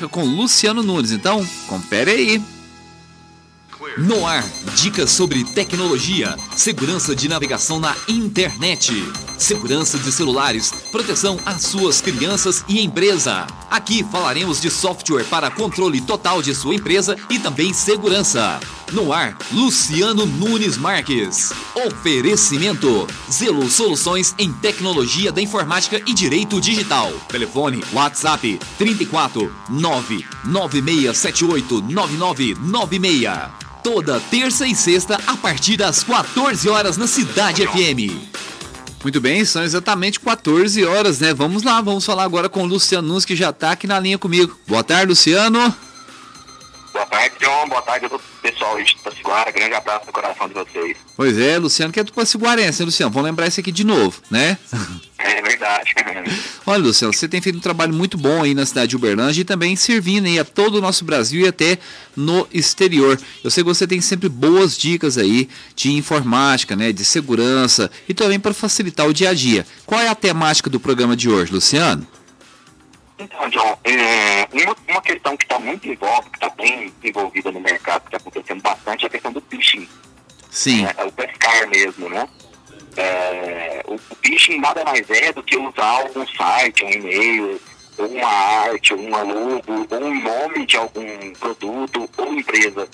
com Luciano Nunes. Então, confere aí. No ar, dicas sobre tecnologia, segurança de navegação na internet, segurança de celulares, proteção às suas crianças e empresa. Aqui falaremos de software para controle total de sua empresa e também segurança. No ar, Luciano Nunes Marques. Oferecimento: Zelo Soluções em Tecnologia da Informática e Direito Digital. Telefone WhatsApp 34 99678 9996 toda terça e sexta a partir das 14 horas na Cidade FM. Muito bem, são exatamente 14 horas, né? Vamos lá, vamos falar agora com o Luciano Nunes, que já está aqui na linha comigo. Boa tarde, Luciano. Boa tarde, John. Boa tarde a todo o pessoal de Tupaciguara. Grande abraço no coração de vocês. Pois é, Luciano, que é Tupaciguarense, hein, Luciano? Vamos lembrar isso aqui de novo, né? É verdade. Olha, Luciano, você tem feito um trabalho muito bom aí na cidade de Uberlândia e também servindo aí a todo o nosso Brasil e até no exterior. Eu sei que você tem sempre boas dicas aí de informática, né, de segurança e também para facilitar o dia a dia. Qual é a temática do programa de hoje, Luciano? Então, John, é, uma, uma questão que está muito voga, que está bem envolvida no mercado, que está acontecendo bastante, é a questão do phishing. Sim. É, é o pescar mesmo, né? É, o, phishing nada mais é do que usar algum site, um e-mail, ou uma arte, ou uma logo, ou um nome de algum produto ou empresa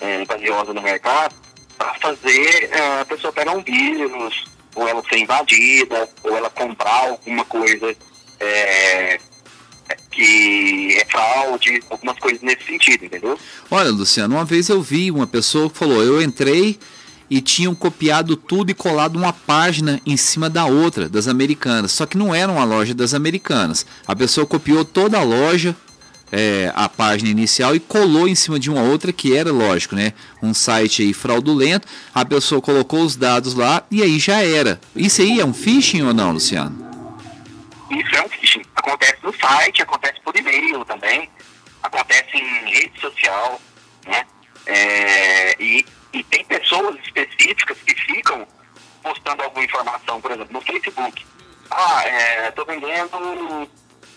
é, valiosa no mercado para fazer é, a pessoa pegar um vírus, ou ela ser invadida, ou ela comprar alguma coisa é, que é fraude, algumas coisas nesse sentido, entendeu? Olha, Luciano, uma vez eu vi uma pessoa que falou: eu entrei e tinham copiado tudo e colado uma página em cima da outra, das americanas. Só que não era uma loja das americanas. A pessoa copiou toda a loja, é, a página inicial, e colou em cima de uma outra que era, lógico, né? Um site aí fraudulento. A pessoa colocou os dados lá e aí já era. Isso aí é um phishing ou não, Luciano? Isso é um phishing. Acontece no site, acontece por e-mail também, acontece em rede social, né? É, e e tem pessoas específicas que ficam postando alguma informação, por exemplo, no Facebook. Ah, estou é, vendendo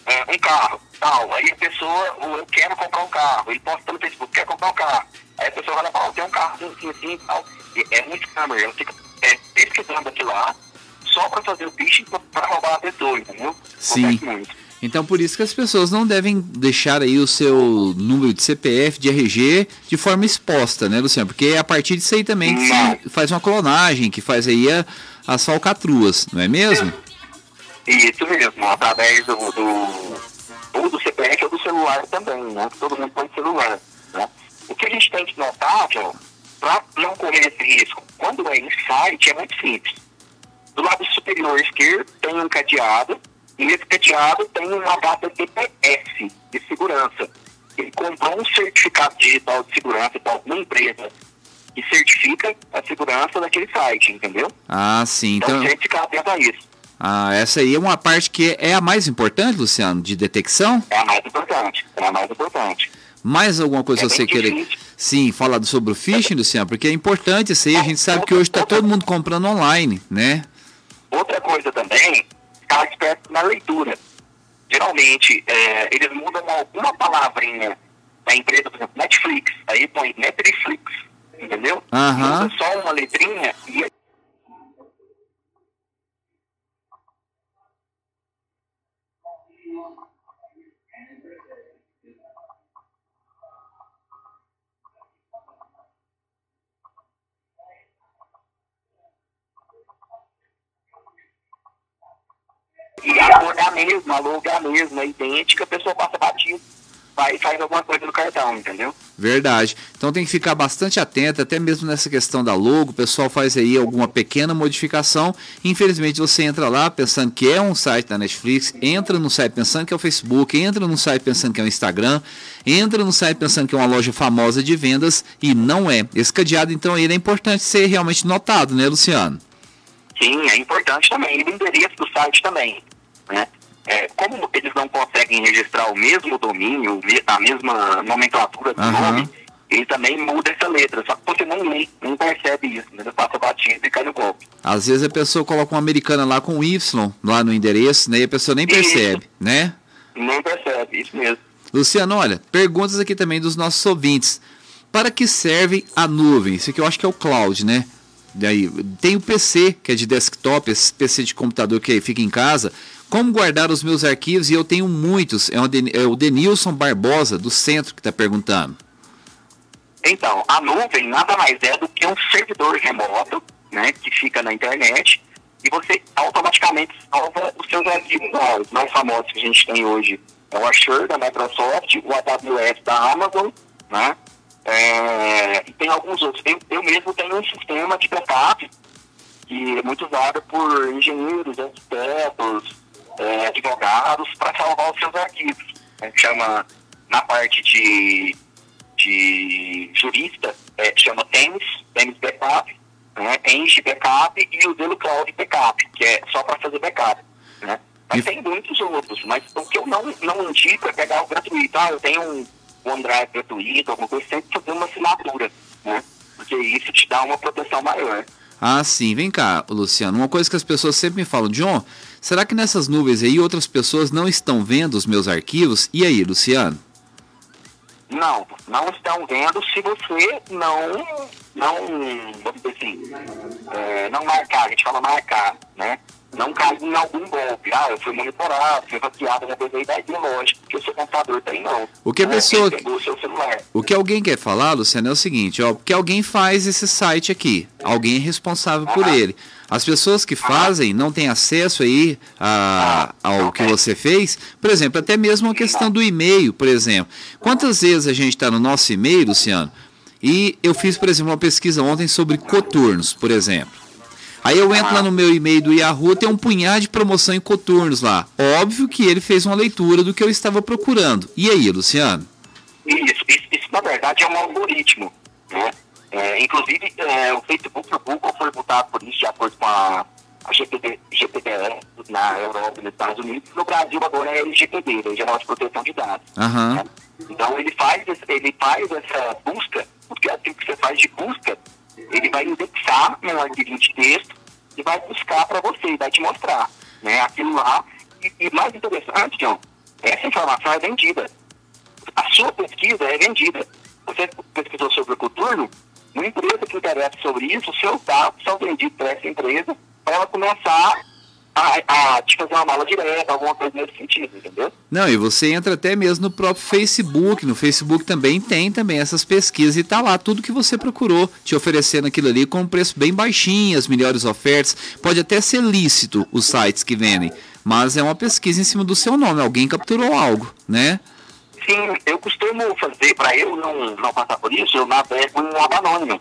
é, um carro, tal. Aí a pessoa, eu quero comprar um carro. Ele posta no Facebook, quer comprar um carro. Aí a pessoa vai lá, tem um carro assim, assim, tal. E é muito scammer. Ela fica é, pesquisando aquilo lá só para fazer o phishing para roubar a pessoa, entendeu? Sim. Acontece muito. Então por isso que as pessoas não devem deixar aí o seu número de CPF, de RG de forma exposta, né, Luciano? Porque é a partir disso aí também que se faz uma clonagem, que faz aí a, as falcatruas, não é mesmo? Isso mesmo, através do, do, ou do CPF ou do celular também, né? Todo mundo põe celular, né? O que a gente tem que notar, John, para não correr esse risco, quando é em site é muito simples. Do lado superior esquerdo tem um cadeado e esse cadeado tem uma data DPS de segurança. Ele comprou um certificado digital de segurança para alguma empresa que certifica a segurança daquele site, entendeu? Ah, sim. Então, então... a gente ficar atento a isso. Ah, essa aí é uma parte que é a mais importante, Luciano, de detecção? É a mais importante, é a mais importante. Mais alguma coisa é você querer? Sim, falar sobre o phishing, Luciano, porque é importante isso aí. A gente sabe que hoje está todo mundo comprando online, né? Outra coisa também ficar esperto na leitura. Geralmente, é, eles mudam alguma palavrinha da empresa, por exemplo, Netflix, aí põe Netflix, entendeu? Uhum. Muda só uma letrinha e cor é a mesma, a logo é a mesma, é idêntica, a pessoa passa batido, vai e faz alguma coisa no cartão, entendeu? Verdade. Então tem que ficar bastante atento, até mesmo nessa questão da logo, o pessoal faz aí alguma pequena modificação. Infelizmente você entra lá pensando que é um site da Netflix, entra no site pensando que é o Facebook, entra no site pensando que é o Instagram, entra no site pensando que é uma loja famosa de vendas e não é. Esse cadeado então ele é importante ser realmente notado, né, Luciano? Sim, é importante também. E o endereço do site também. Né? É, como eles não conseguem registrar o mesmo domínio, a mesma nomenclatura do uhum. nome, ele também muda essa letra. Só que você não lê, não percebe isso. Né? Passa batido e cai no golpe. Às vezes a pessoa coloca uma americana lá com Y lá no endereço, né? E a pessoa nem percebe, isso. né? Nem percebe, isso mesmo. Luciano, olha, perguntas aqui também dos nossos ouvintes. Para que serve a nuvem? Isso aqui eu acho que é o cloud, né? Daí, tem o PC, que é de desktop, esse PC de computador que fica em casa. Como guardar os meus arquivos? E eu tenho muitos. É o, é Denilson Barbosa, do centro, que está perguntando. Então, a nuvem nada mais é do que um servidor remoto, né, que fica na internet, e você automaticamente salva os seus arquivos lá. Os mais famosos que a gente tem hoje é o Azure da Microsoft, o AWS da Amazon, né? É, e tem alguns outros. Eu, eu mesmo tenho um sistema de backup que é muito usado por engenheiros, arquitetos, é, advogados para salvar os seus arquivos. Né? Chama, na parte de, de jurista, é, chama TEMS, TEMS Backup, né? Eng Backup e o Zelo Cloud Backup, que é só para fazer backup. Né? Mas e... tem muitos outros, mas o que eu não, não indico é pegar o gratuito. Ah, eu tenho um OneDrive gratuito, alguma coisa, sempre fazer uma assinatura, né? Porque isso te dá uma proteção maior. Ah, sim. Vem cá, Luciano. Uma coisa que as pessoas sempre me falam, John, será que nessas nuvens aí outras pessoas não estão vendo os meus arquivos? E aí, Luciano? Não, não estão vendo se você não, não, vamos dizer assim, é, não marcar, a gente fala marcar, né? Não cair em algum golpe. Ah, eu fui monitorado, fui hackeado, alguma coisa aí, daí é lógico que o seu computador tem não. O que a pessoa... O, o que alguém quer falar, Luciano, é o seguinte, ó, que alguém faz esse site aqui, alguém é responsável ah, por ele. As pessoas que fazem não têm acesso aí a, ah, ao que você fez. Por exemplo, até mesmo a questão do e-mail, por exemplo. Quantas vezes a gente está no nosso e-mail, Luciano, e eu fiz, por exemplo, uma pesquisa ontem sobre coturnos, por exemplo. Aí eu entro lá no meu e-mail do Yahoo, tem um punhado de promoção em coturnos lá. Óbvio que ele fez uma leitura do que eu estava procurando. E aí, Luciano? Isso, isso, isso na verdade é um algoritmo. Né? É, inclusive, é, o Facebook e o Google foi votado por isso de acordo com a, a GPD, GPDR na Europa e nos Estados Unidos. No Brasil agora é LGPD, Lei Geral de Proteção de Dados. Uhum. Né? Então ele faz, ele faz essa busca, porque assim que você faz de busca, ele vai indexar um arquivo de texto e vai buscar para você, vai te mostrar né, aquilo lá. E, e mais interessante, John, essa informação é vendida. A sua pesquisa é vendida. Você pesquisou sobre o coturno, uma empresa que interessa sobre isso, seus dados são vendidos para essa empresa para ela começar a, a te fazer uma mala direta, alguma coisa nesse sentido, entendeu? Não, e você entra até mesmo no próprio Facebook. No Facebook também tem também essas pesquisas e tá lá tudo que você procurou, te oferecendo aquilo ali com um preço bem baixinho, as melhores ofertas. Pode até ser lícito os sites que vendem, mas é uma pesquisa em cima do seu nome. Alguém capturou algo, né? Sim, eu costumo fazer, para eu não, não passar por isso, eu navego em aba anônima.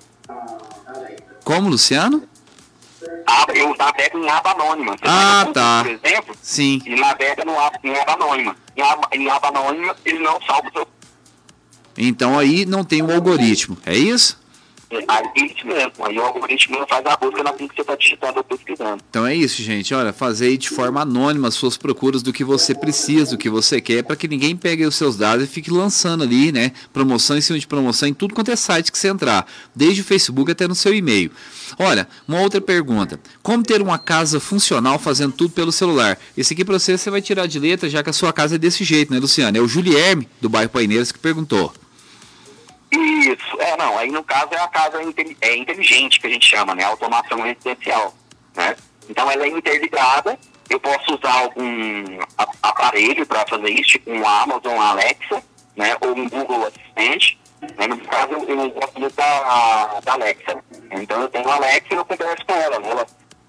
Como, Luciano? Eu navego em aba anônima. Você ah, tá. Por exemplo, Sim. e navega no, em aba anônima. Em aba, em aba anônima, ele não salva o seu. Então aí não tem um algoritmo, é isso? Aí mesmo. Aí o algoritmo faz a busca naquilo que você está digitando ou pesquisando. Então é isso, gente. Olha, fazer de forma anônima as suas procuras do que você precisa, do que você quer, para que ninguém pegue os seus dados e fique lançando ali, né? Promoção em cima de promoção em tudo quanto é site que você entrar, desde o Facebook até no seu e-mail. Olha, uma outra pergunta. Como ter uma casa funcional fazendo tudo pelo celular? Esse aqui para você, você vai tirar de letra, já que a sua casa é desse jeito, né, Luciano? É o Julierme, do bairro Paineiras, que perguntou. Isso, é, não, aí no caso é a casa é inteligente que a gente chama, né, automação residencial, né? Então ela é interligada, eu posso usar algum aparelho para fazer isso, tipo um Amazon Alexa, né, ou um Google Assistente, né? no caso eu, eu gosto muito da, da Alexa, então eu tenho a Alexa e eu converso com ela, né? ela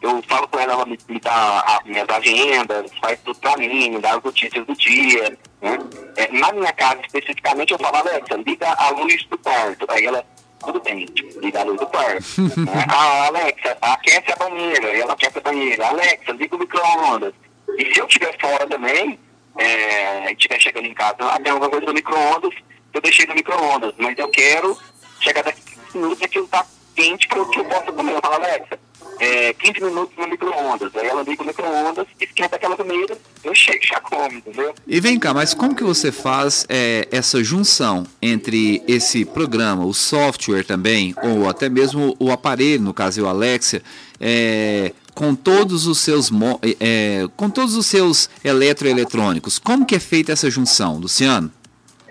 eu falo com ela, ela me, me dá as minhas agendas, faz tudo pra mim, me dá as notícias do dia. Né? É, na minha casa, especificamente, eu falo, Alexa, liga a luz do quarto. Aí ela, tudo bem, tipo, liga a luz do quarto. né? Ah, Alexa, aquece a banheira. E ela aquece a banheira. Alexa, liga o micro-ondas. E se eu estiver fora também, é, estiver chegando em casa, ah, tem alguma coisa no micro-ondas, eu deixei no micro-ondas. Mas eu quero chegar daqui 15 minutos e aquilo tá quente para que eu possa comer. Eu falo, Alexa, é, 15 minutos no micro-ondas. Aí ela liga o micro-ondas, esquenta aquela comida, eu chego já como, entendeu? E vem cá, mas como que você faz é, essa junção entre esse programa, o software também, ou até mesmo o aparelho, no caso o Alexia, é, com todos os seus é, com todos os seus eletroeletrônicos? Como que é feita essa junção, Luciano?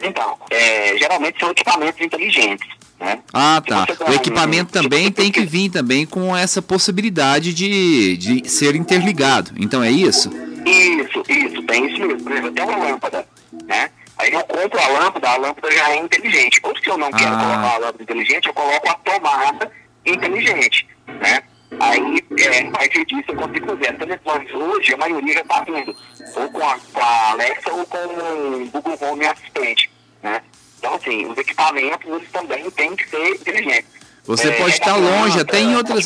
Então, é, geralmente são equipamentos inteligentes. Né? Ah, tá. O equipamento um, também tem que vir também com essa possibilidade de, de ser interligado. Então é isso? Isso, isso, tem isso mesmo. Por exemplo, tem uma lâmpada, né? Aí eu compro a lâmpada, a lâmpada já é inteligente. Ou se eu não quero ah. colocar a lâmpada inteligente, eu coloco a tomada inteligente, né? Aí, é, a partir disso, eu consigo fazer. Telefones hoje, a maioria já está vindo. Ou com a, com a Alexa ou com o Google Home Assistente, né? Então, assim, os equipamentos, eles também têm que ser inteligentes. Você é, pode estar longe, até em outras.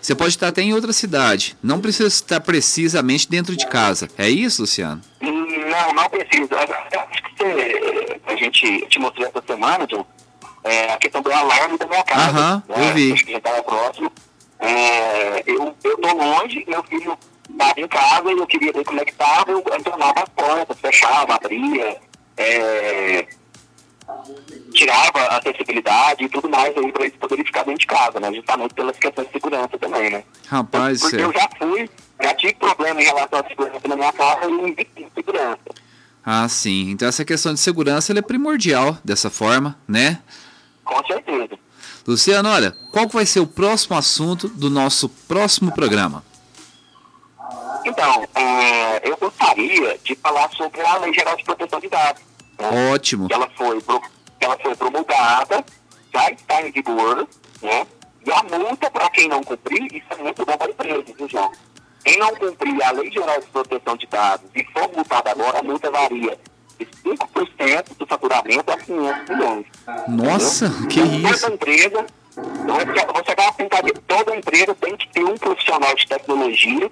Você pode estar até em outra cidade. Não precisa estar precisamente dentro de casa. É isso, Luciano? Não, não precisa. Acho que você, a gente te mostrou essa semana, John, é, a questão do alarme da minha casa. Aham, né? eu vi. Acho que já estava próximo. É, eu, tô longe, meu filho estava em casa e eu queria ver como é que estava, eu entornava as portas, fechava, abria, é, tirava a acessibilidade e tudo mais aí para eles poderem ficar dentro de casa, né? Justamente pelas questões de segurança também, né? Rapaz, Porque eu já fui, já tive problema em relação à segurança na minha casa e investi segurança. Ah, sim. Então essa questão de segurança é primordial dessa forma, né? Com certeza. Luciano, olha, qual vai ser o próximo assunto do nosso próximo programa? Então, é, eu gostaria de falar sobre a Lei Geral de Proteção de Dados. Né? Ótimo. Ela foi, ela foi promulgada, já está em vigor, né? E a multa para quem não cumprir, isso é muito bom para a empresa, viu, João? Quem não cumprir a Lei Geral de Proteção de Dados e for multado agora, a multa varia de 5% do faturamento a 500 milhões. Nossa, entendeu? que então, isso! Toda empresa, você vai apontar que toda empresa tem que ter um profissional de tecnologia,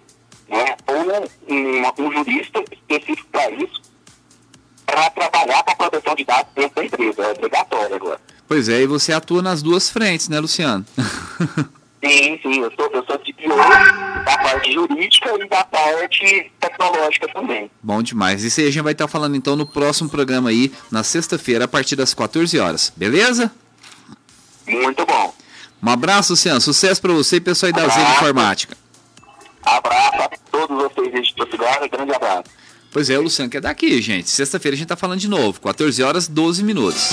né, ou um, um jurista específico para isso, para trabalhar com a proteção de dados dentro da empresa. É obrigatório agora. Pois é, e você atua nas duas frentes, né, Luciano? Sim, sim, eu sou, eu sou CPO da parte jurídica e da parte tecnológica também. Bom demais. Isso aí a gente vai estar falando então no próximo programa aí, na sexta-feira, a partir das 14 horas. Beleza? Muito bom. Um abraço, Luciano. Sucesso para você e pessoal aí da Zena Informática. Abraço a todos vocês de Portugal. Grande abraço. Pois é, o Luciano que é daqui, gente. Sexta-feira a gente tá falando de novo. 14 horas, 12 minutos.